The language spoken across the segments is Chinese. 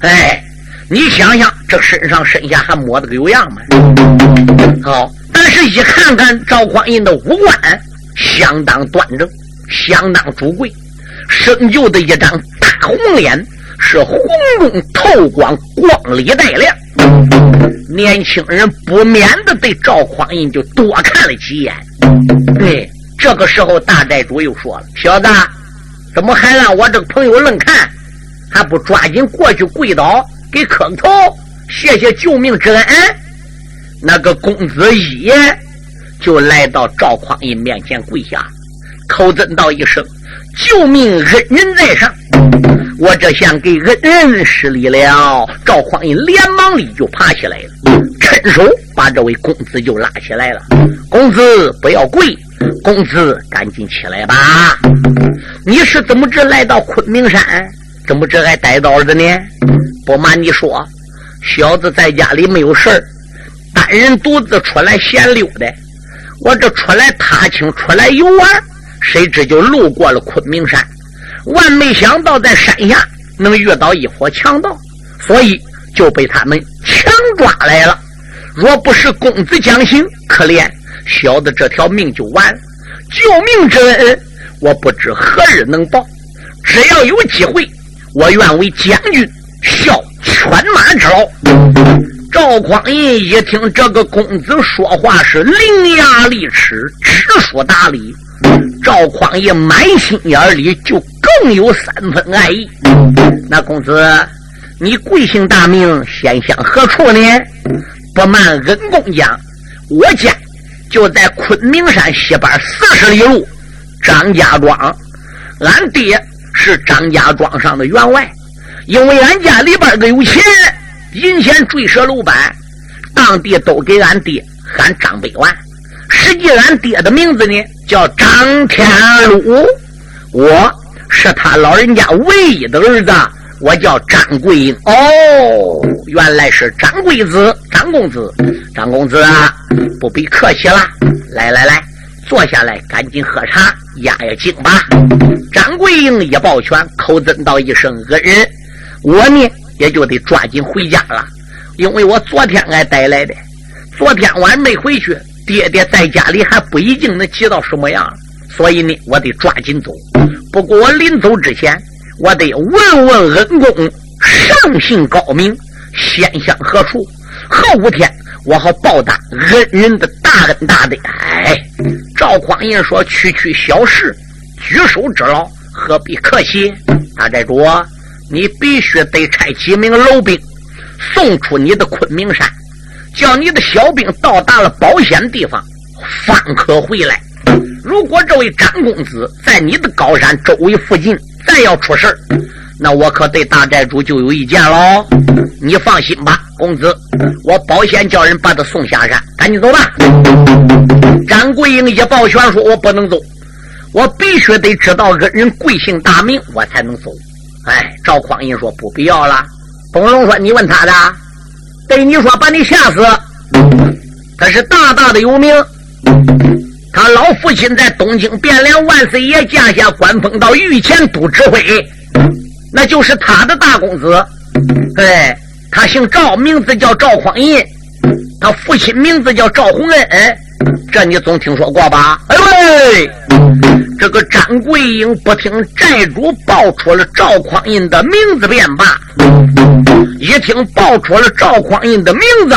哎，你想想，这身上身下还抹得个有样吗？好，但是一看看赵匡胤的五官，相当端正，相当主贵，生就的一张大红脸，是红中透光，光里带亮。年轻人不免的对赵匡胤就多看了几眼。对，这个时候大寨主又说了：“小子，怎么还让我这个朋友愣看？还不抓紧过去跪倒给磕头，谢谢救命之恩？”那个公子一言就来到赵匡胤面前跪下，口尊道一声：“救命恩人在上。”我这想给恩人施礼了。赵匡胤连忙里就爬起来了，伸手把这位公子就拉起来了。公子不要跪，公子赶紧起来吧。你是怎么着来到昆明山？怎么这还带刀子呢？不瞒你说，小子在家里没有事儿，单人独自出来闲溜达。我这出来踏青，出来游玩，谁知就路过了昆明山。万没想到，在山下能遇到一伙强盗，所以就被他们强抓来了。若不是公子将行，可怜小的这条命就完了。救命之恩，我不知何日能报。只要有机会，我愿为将军效犬马之劳。赵匡胤一听这个公子说话是伶牙俐齿、知书达理，赵匡胤满心眼里就。更有三分爱意。那公子，你贵姓大名，先乡何处呢？不瞒恩公讲，我家就在昆明山西边四十里路张家庄。俺爹是张家庄上的员外，因为俺家里边个有钱，银钱坠蛇楼板，当地都给俺爹喊张百万。实际俺爹的名字呢，叫张天禄。我。是他老人家唯一的儿子，我叫张桂英。哦，原来是张贵子，张公子，张公子啊，不必客气了。来来来，坐下来，赶紧喝茶压压惊吧。张桂英一抱拳，口尊道一声恩人，我呢也就得抓紧回家了，因为我昨天还带来的，昨天晚没回去，爹爹在家里还不一定能急到什么样。所以呢，我得抓紧走。不过我临走之前，我得问问恩公，上姓高明，先乡何处？后五天我好报答恩人的大恩大德。哎，赵匡胤说：“区区小事，举手之劳，何必客气？”大寨主，你必须得差几名老兵送出你的昆明山，叫你的小兵到达了保险地方，方可回来。如果这位张公子在你的高山周围附近再要出事那我可对大寨主就有意见喽。你放心吧，公子，我保险叫人把他送下山。赶紧走吧。张桂英一抱拳说：“我不能走，我必须得知道恩人贵姓大名，我才能走。”哎，赵匡胤说：“不必要了。”东龙说：“你问他的，对你说把你吓死，他是大大的有名。”他老父亲在东京汴梁万岁爷驾下官封到御前都指挥，那就是他的大公子。对，他姓赵，名字叫赵匡胤，他父亲名字叫赵洪恩，这你总听说过吧？哎喂，这个张桂英不听寨主报出了赵匡胤的名字便罢，一听报出了赵匡胤的名字，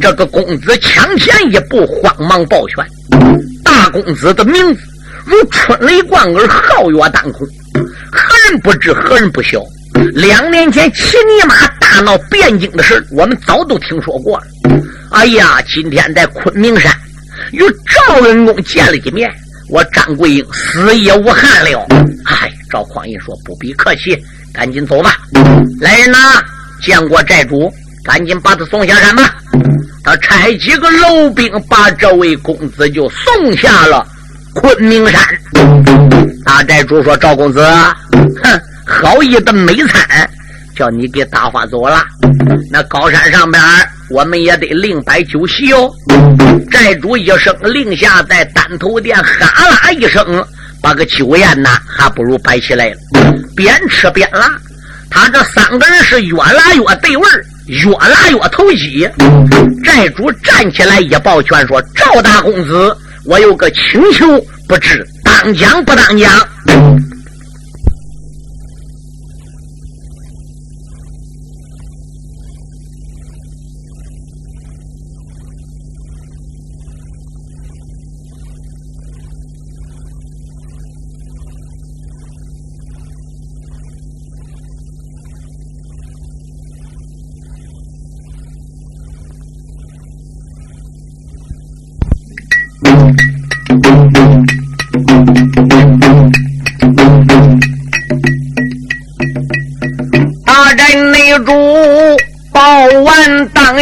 这个公子抢前一步，慌忙抱拳。大公子的名字如春雷贯耳，皓月当空。何人不知？何人不晓？两年前骑你马大闹汴京的事，我们早都听说过了。哎呀，今天在昆明山与赵恩公见了一面，我张桂英死也无憾了。哎，赵匡胤说：“不必客气，赶紧走吧。”来人呐，见过寨主，赶紧把他送下山吧。他差几个楼兵把这位公子就送下了昆明山。大寨主说：“赵公子，哼，好意的美餐，叫你给打发走了。那高山上边，我们也得另摆酒席哦。”寨主一声令下，在单头店哈啦一声，把个酒宴呐，还不如摆起来了。边吃边拉。他这三个人是越拉越对味儿越拉越投机。债主站起来一抱拳说：“赵大公子，我有个请求，不知当讲不当讲？”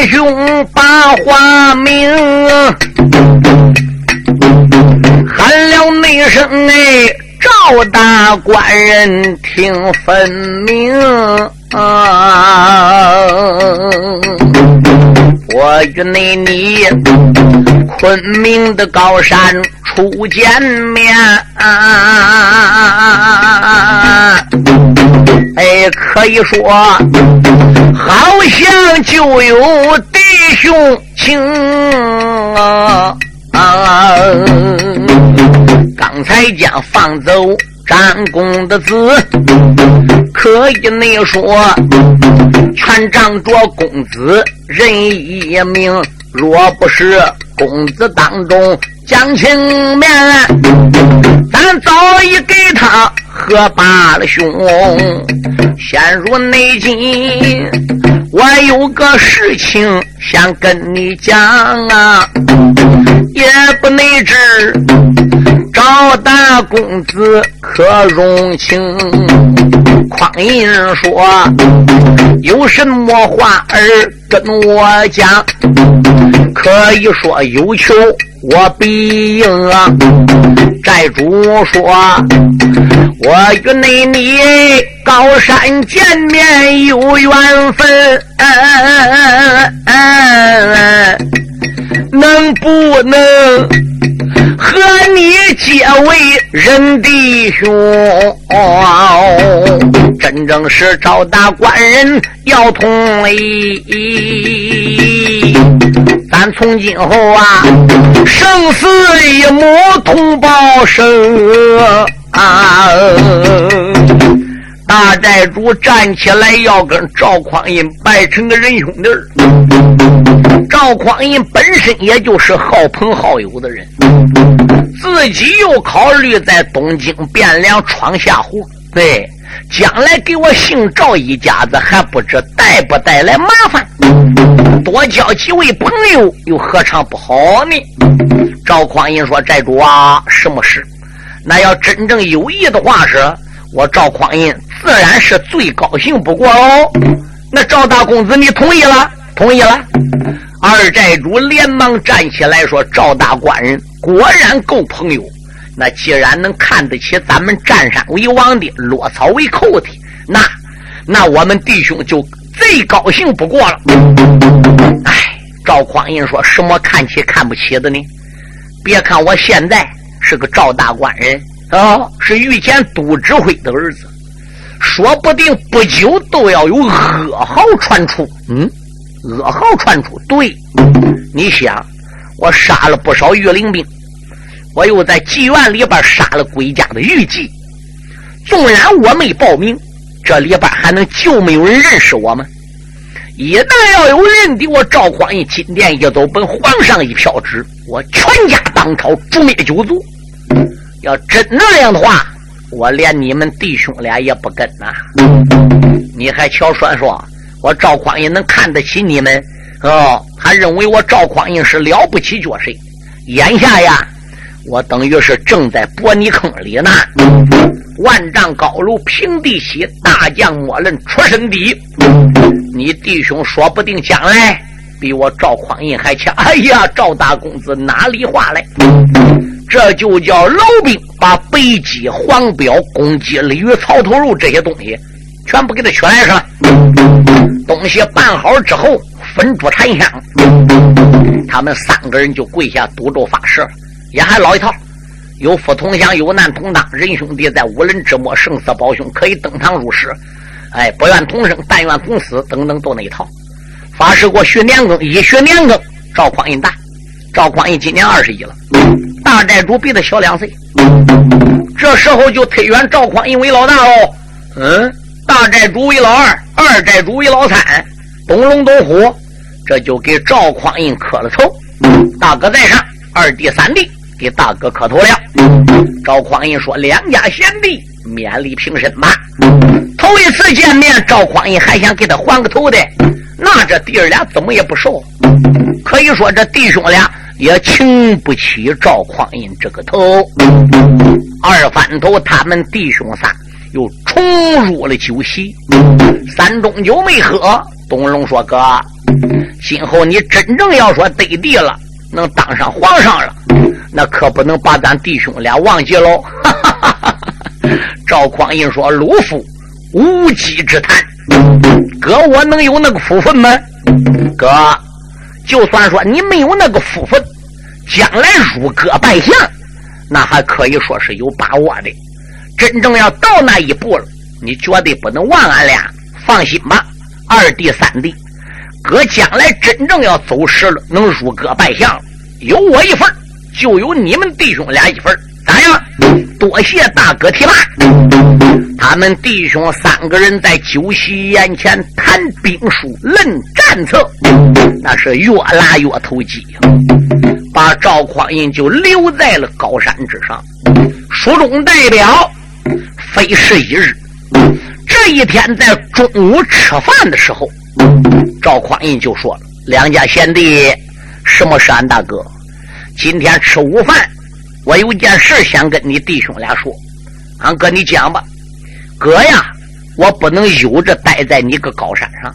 兄把话明，喊了那声哎，赵大官人听分明！我与那你昆明的高山初见面。哎，可以说好像就有弟兄情啊！刚才将放走张公的子，可以内说全仗着公子仁义名，若不是公子当中讲情面，咱早已给他。喝罢了，兄，陷入内境，我有个事情想跟你讲啊，也不内知赵大公子可容情。匡胤说：“有什么话儿跟我讲？可以说有求我必应啊。”寨主说：“我与那你高山见面有缘分，能不能和你结为人弟兄？真正是赵大官人要同意。”从今后啊，生死一母同胞生啊！大寨主站起来要跟赵匡胤拜成个仁兄弟赵匡胤本身也就是好朋好友的人，自己又考虑在东京汴梁闯下祸，对。将来给我姓赵一家子还不知带不带来麻烦，多交几位朋友又何尝不好呢？赵匡胤说：“寨主啊，什么事？那要真正有意的话，是我赵匡胤自然是最高兴不过喽。那赵大公子，你同意了？同意了？”二寨主连忙站起来说：“赵大官人果然够朋友。”那既然能看得起咱们占山为王的，落草为寇的，那那我们弟兄就最高兴不过了。哎，赵匡胤说什么看起看不起的呢？别看我现在是个赵大官人啊，是御前都指挥的儿子，说不定不久都要有噩耗传出。嗯，噩耗传出，对，你想，我杀了不少御林兵。我又在妓院里边杀了归家的玉妓，纵然我没报名，这里边还能就没有人认识我吗？一旦要有人的，我赵匡胤金殿一走，本皇上一票旨，我全家当朝诛灭九族。要真那样的话，我连你们弟兄俩也不跟呐。你还瞧说说，我赵匡胤能看得起你们？哦，还认为我赵匡胤是了不起角色？眼下呀。我等于是正在拨泥坑里呢，万丈高楼平地起，大将莫论出身低。你弟兄说不定将来比我赵匡胤还强。哎呀，赵大公子哪里话来？这就叫老兵把北击、黄标、攻击鲤鱼、草头肉这些东西全部给他取来是吧？东西办好之后，分出禅香，他们三个人就跪下赌咒发誓。也还老一套，有福同享，有难同当，仁兄弟在无人之末，生死保兄，可以登堂入室。哎，不愿同生，但愿同死，等等都那一套。发誓过学年庚，一学年庚，赵匡胤大。赵匡胤今年二十一了，大寨主比他小两岁。这时候就推选赵匡胤为老大喽。嗯，大寨主为老二，二寨主为老三，东龙东虎，这就给赵匡胤磕了头。大哥在上，二弟三弟给大哥磕头了。赵匡胤说：“两家贤弟，勉力平身吧。”头一次见面，赵匡胤还想给他还个头的，那这弟儿俩怎么也不熟？可以说这弟兄俩。也请不起赵匡胤这个头。二番头，他们弟兄仨又重入了酒席，三盅酒没喝。东龙说：“哥，今后你真正要说得地了，能当上皇上了，那可不能把咱弟兄俩忘记喽。”赵匡胤说：“鲁父无稽之谈，哥我能有那个福分吗？哥。”就算说你没有那个福分，将来入阁拜相，那还可以说是有把握的。真正要到那一步了，你绝对不能忘俺俩。放心吧，二弟三弟，哥将来真正要走时了，能入阁拜相，有我一份，就有你们弟兄俩一份。咋样？多谢大哥提拔。他们弟兄三个人在酒席宴前谈兵书、论战策，那是越拉越投机，把赵匡胤就留在了高山之上。书中代表，非是一日。这一天在中午吃饭的时候，赵匡胤就说了：“两家贤弟，什么是俺大哥？今天吃午饭。”我有件事想跟你弟兄俩说，俺哥你讲吧。哥呀，我不能悠着待在你个高山上，